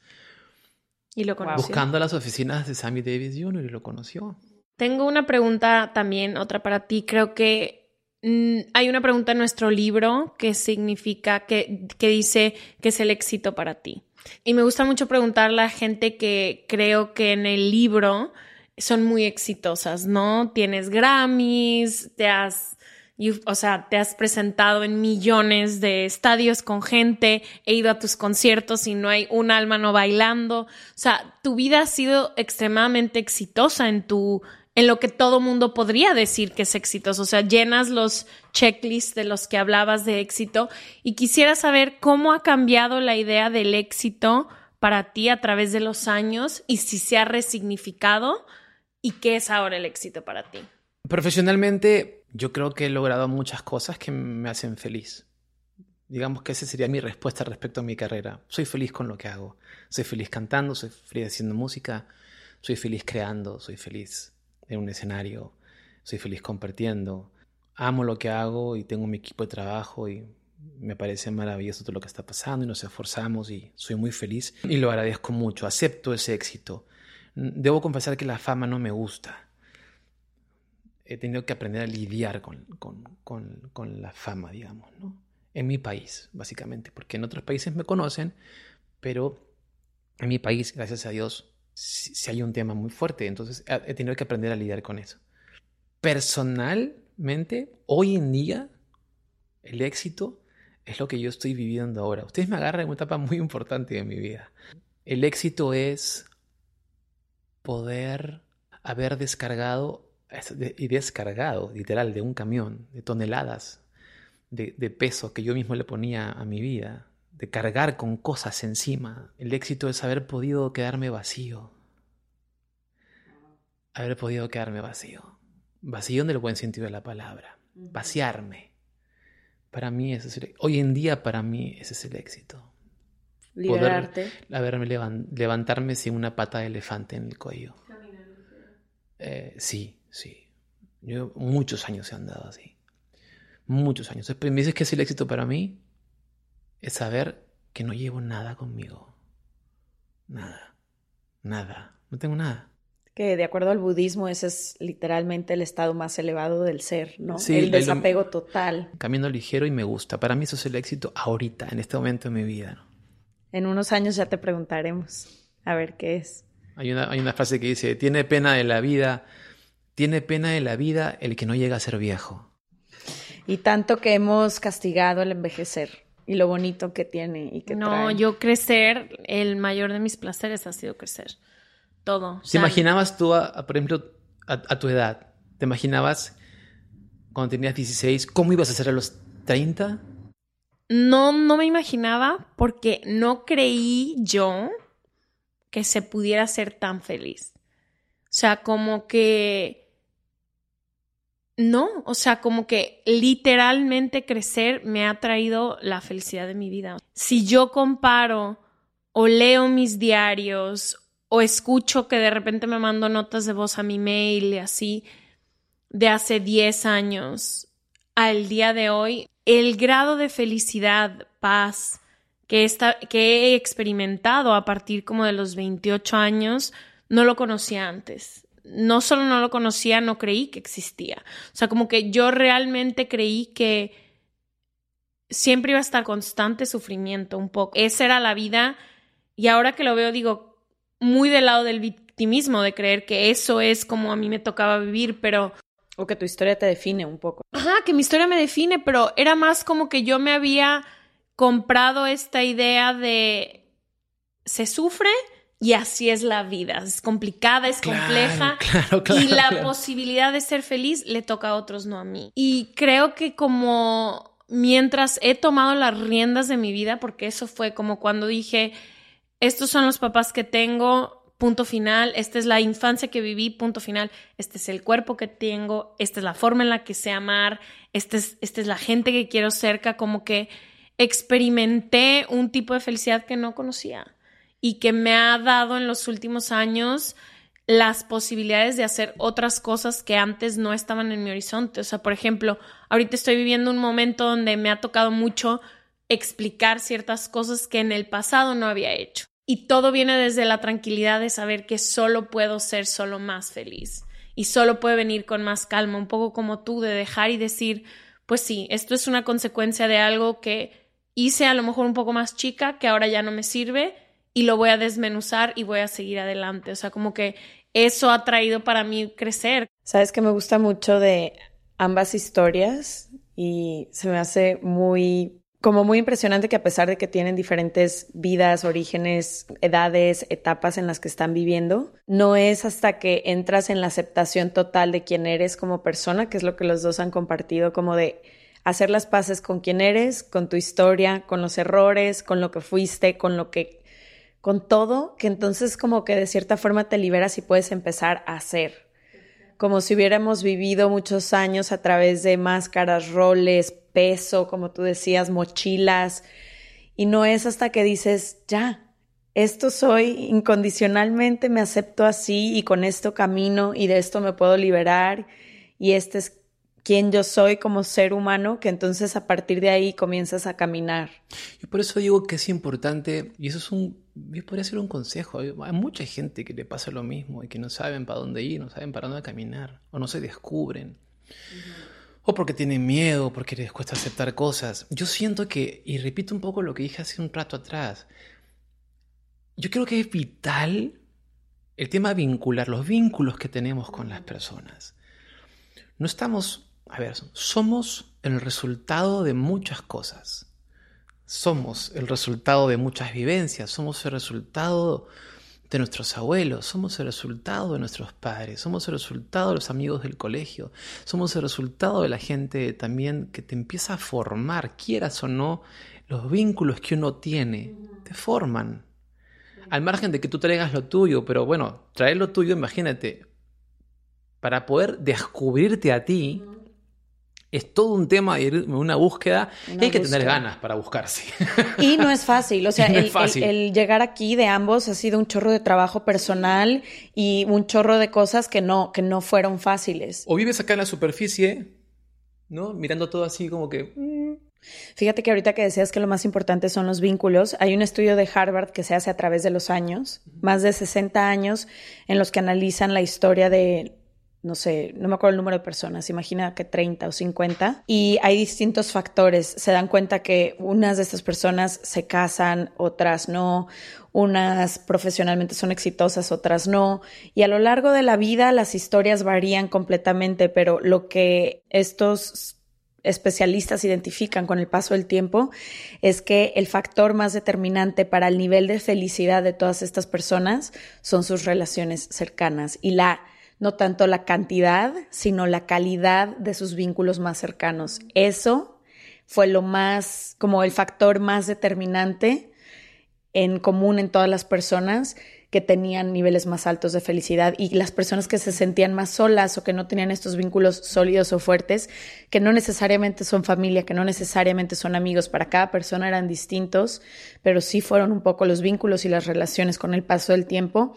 Y lo conoció. buscando las oficinas de Sammy Davis Jr. y lo conoció. Tengo una pregunta también, otra para ti. Creo que mm, hay una pregunta en nuestro libro que significa, que, que dice que es el éxito para ti. Y me gusta mucho preguntarle a gente que creo que en el libro son muy exitosas, ¿no? Tienes Grammys, te has, o sea, te has presentado en millones de estadios con gente, he ido a tus conciertos y no hay un alma no bailando. O sea, tu vida ha sido extremadamente exitosa en tu en lo que todo mundo podría decir que es exitoso. O sea, llenas los checklists de los que hablabas de éxito y quisiera saber cómo ha cambiado la idea del éxito para ti a través de los años y si se ha resignificado y qué es ahora el éxito para ti. Profesionalmente, yo creo que he logrado muchas cosas que me hacen feliz. Digamos que esa sería mi respuesta respecto a mi carrera. Soy feliz con lo que hago. Soy feliz cantando, soy feliz haciendo música, soy feliz creando, soy feliz en un escenario, soy feliz compartiendo. Amo lo que hago y tengo mi equipo de trabajo y me parece maravilloso todo lo que está pasando y nos esforzamos y soy muy feliz y lo agradezco mucho. Acepto ese éxito. Debo confesar que la fama no me gusta he tenido que aprender a lidiar con, con- con- con la fama, digamos, ¿no? En mi país, básicamente, porque en otros países me conocen, pero en mi país, gracias a Dios, sí hay un tema muy fuerte, entonces he, tenido que aprender a lidiar con eso. Personalmente, hoy en día, el éxito es lo que yo estoy viviendo ahora. Ustedes me agarran en una etapa muy importante de mi vida. El éxito es poder haber descargado es- de- y descargado, literal, de un camión, de toneladas de peso que yo mismo le ponía a mi vida, de cargar con cosas encima. El éxito es haber podido quedarme vacío. Haber podido quedarme vacío. Vacío en el buen sentido de la palabra. Vaciarme. Para mí ese es el- hoy en día para mí ese es el éxito. Liberarte. haberme levan- levantarme sin una pata de elefante en el cuello. Eh, sí, sí. Yo muchos años he andado así. Muchos años. Me dices que es el éxito para mí. Es saber que no llevo nada conmigo. Nada. Nada. No tengo nada. Que de acuerdo al budismo, ese es literalmente el estado más elevado del ser, ¿no? Sí, el desapego total. Camino ligero y me gusta. Para mí eso es el éxito ahorita, en este momento de mi vida. ¿no? En unos años ya te preguntaremos a ver qué es. Hay una, hay una frase que dice, tiene pena de la vida, tiene pena de la vida el que no llega a ser viejo. Y tanto que hemos castigado el envejecer y lo bonito que tiene y que No, trae. yo crecer, el mayor de mis placeres ha sido crecer. Todo. O ¿Te sea, imaginabas tú, a- a, por ejemplo, a, a tu edad, te imaginabas cuando tenías 16, cómo ibas a ser a los 30? No, no me imaginaba porque no creí yo que se pudiera ser tan feliz. O sea, como que... No, o sea, como que literalmente crecer me ha traído la felicidad de mi vida. Si yo comparo o leo mis diarios o escucho que de repente me mando notas de voz a mi mail y así de hace 10 años al día de hoy, el grado de felicidad, paz que, que he experimentado a partir como de los 28 años, no lo conocía antes. No solo no lo conocía, no creí que existía. O sea, como que yo realmente creí que siempre iba a estar constante sufrimiento un poco. Esa era la vida y ahora que lo veo digo, muy del lado del victimismo, de creer que eso es como a mí me tocaba vivir, pero O que tu historia te define un poco. Ajá, que mi historia me define, pero era más como que yo me había comprado esta idea de se sufre y así es la vida. Es complicada, es Claro, compleja. claro, claro, y la posibilidad de ser feliz le toca a otros, no a mí. Y creo que como mientras he tomado las riendas de mi vida, porque eso fue como cuando dije, estos son los papás que tengo, punto final, esta es la infancia que viví, punto final, este es el cuerpo que tengo, esta es la forma en la que sé amar, esta es, esta es la gente que quiero cerca, como que experimenté un tipo de felicidad que no conocía y que me ha dado en los últimos años las posibilidades de hacer otras cosas que antes no estaban en mi horizonte. O sea, por ejemplo, ahorita estoy viviendo un momento donde me ha tocado mucho explicar ciertas cosas que en el pasado no había hecho. Y todo viene desde la tranquilidad de saber que solo puedo ser solo más feliz y solo puede venir con más calma, un poco como tú, de dejar y decir, pues sí, esto es una consecuencia de algo que hice a lo mejor un poco más chica, que ahora ya no me sirve y lo voy a desmenuzar y voy a seguir adelante. O sea, como que eso ha traído para mí crecer. Sabes que me gusta mucho de ambas historias y se me hace muy como muy impresionante que a pesar de que tienen diferentes vidas, orígenes, edades, etapas en las que están viviendo, no es hasta que entras en la aceptación total de quién eres como persona, que es lo que los dos han compartido, como de hacer las paces con quién eres, con tu historia, con los errores, con lo que fuiste, con lo que con todo, que entonces como que de cierta forma te liberas y puedes empezar a hacer. Como si hubiéramos vivido muchos años a través de máscaras, roles, peso, como tú decías, mochilas. Y no es hasta que dices, ya, esto soy incondicionalmente, me acepto así y con esto camino y de esto me puedo liberar y este es quién yo soy como ser humano, que entonces a partir de ahí comienzas a caminar. Y por eso digo que es importante, y eso es un, podría ser un consejo, hay mucha gente que le pasa lo mismo y que no saben para dónde ir, no saben para dónde caminar, o no se descubren. O porque tienen miedo, porque les cuesta aceptar cosas. Yo siento que, y repito un poco lo que dije hace un rato atrás, yo creo que es vital el tema vincular, los vínculos que tenemos con las personas. No estamos a ver, somos el resultado de muchas cosas. Somos el resultado de muchas vivencias, somos el resultado de nuestros abuelos, somos el resultado de nuestros padres, somos el resultado de los amigos del colegio, somos el resultado de la gente también que te empieza a formar, quieras o no, los vínculos que uno tiene, te forman. Al margen de que tú traigas lo tuyo, pero bueno, traer lo tuyo, imagínate, para poder descubrirte a ti, es todo un tema y una búsqueda hay que tener ganas para buscarse. Y no es fácil, o sea, el, llegar aquí de ambos ha sido un chorro de trabajo personal y un chorro de cosas que no, que no fueron fáciles. O vives acá en la superficie, ¿no? Mirando todo así como que... Mm. Fíjate que ahorita que decías que lo más importante son los vínculos, hay un estudio de Harvard que se hace a través de los años, más de 60 años, en los que analizan la historia de no sé, no me acuerdo el número de personas, imagina que 30 o 50, y hay distintos factores. Se dan cuenta que unas de estas personas se casan, otras no, unas profesionalmente son exitosas, otras no, y a lo largo de la vida las historias varían completamente, pero lo que estos especialistas identifican con el paso del tiempo es que el factor más determinante para el nivel de felicidad de todas estas personas son sus relaciones cercanas y la no tanto la cantidad, sino la calidad de sus vínculos más cercanos. Eso fue lo más, como el factor más determinante en común en todas las personas que tenían niveles más altos de felicidad y las personas que se sentían más solas o que no tenían estos vínculos sólidos o fuertes, que no necesariamente son familia, que no necesariamente son amigos, para cada persona eran distintos, pero sí fueron un poco los vínculos y las relaciones con el paso del tiempo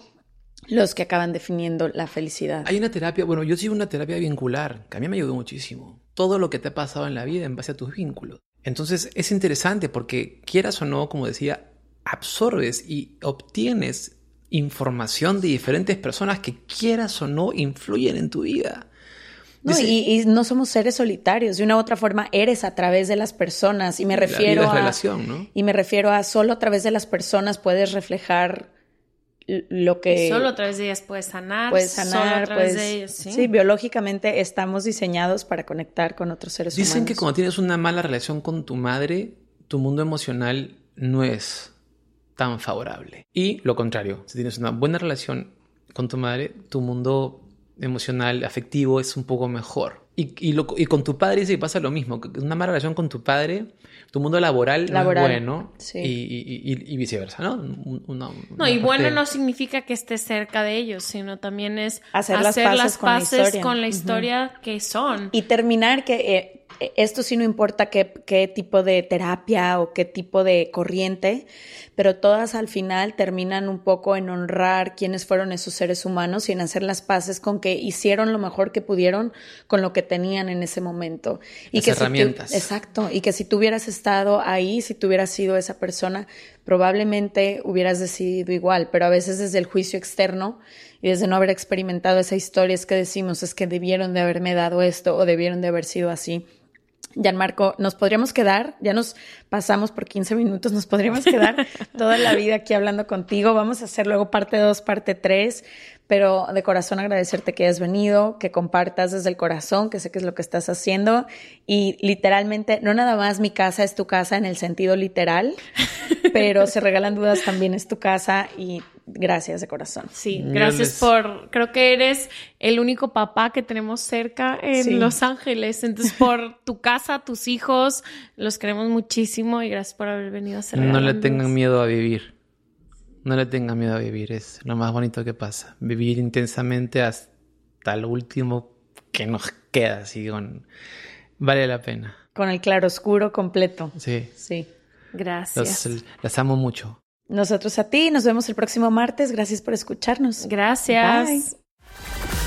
los que acaban definiendo la felicidad. Hay una terapia, bueno, yo sigo una terapia vincular, que a mí me ayudó muchísimo. Todo lo que te ha pasado en la vida en base a tus vínculos. Entonces es interesante porque quieras o no, como decía, absorbes y obtienes información de diferentes personas que quieras o no influyen en tu vida. y, no somos seres solitarios. De una u otra forma, eres a través de las personas. Y me refiero a. Relación, ¿no? Y me refiero a solo a través de las personas puedes reflejar lo que... Solo a través de ellas puedes sanar. Puedes sanar, solo a través de ellas, ¿sí? biológicamente estamos diseñados para conectar con otros seres humanos. Dicen que cuando tienes una mala relación con tu madre, tu mundo emocional no es tan favorable. Y lo contrario, si tienes una buena relación con tu madre, tu mundo emocional, afectivo es un poco mejor. Y, y, lo- y con tu padre dice que pasa lo mismo. que Una mala relación con tu padre, tu mundo laboral, Laboral, no es bueno. sí. Y, y- y- y viceversa, ¿no? Una- No, y bueno no significa que estés cerca de ellos, sino también es Hacer las paces con la historia. con la Ujú. historia que son. Y terminar que eh, esto sí no importa qué, qué tipo de terapia o qué tipo de corriente, pero todas al final terminan un poco en honrar quiénes fueron esos seres humanos y en hacer las paces con que hicieron lo mejor que pudieron con lo que tenían en ese momento. Y Las que si herramientas. exacto, y que si tú hubieras estado ahí, si tú hubieras sido esa persona, probablemente hubieras decidido igual, pero a veces desde el juicio externo y desde no haber experimentado esa historia es que decimos es que debieron de haberme dado esto o debieron de haber sido así. Gianmarco, nos podríamos quedar, ya nos pasamos por 15 minutos, nos podríamos quedar toda la vida aquí hablando contigo. Vamos a hacer luego parte 2, parte 3, pero de corazón agradecerte que hayas venido, que compartas desde el corazón, que sé que es lo que estás haciendo. Y literalmente, no nada más mi casa es tu casa en el sentido literal, pero se regalan dudas también es tu casa y gracias de corazón. Sí, gracias por, creo que eres el único papá que tenemos cerca en Sí. Los Ángeles. Entonces, por tu casa, tus hijos, los queremos muchísimo y gracias por haber venido a hacer No le tengan miedo a vivir. No le tengan miedo a vivir. Es lo más bonito que pasa. Vivir intensamente hasta lo último que nos queda. Así con... Vale la pena. Con el claroscuro completo. Sí. Sí. Gracias. Los, las amo mucho. Nosotros a ti, nos vemos el próximo martes. Gracias por escucharnos. Gracias. Bye.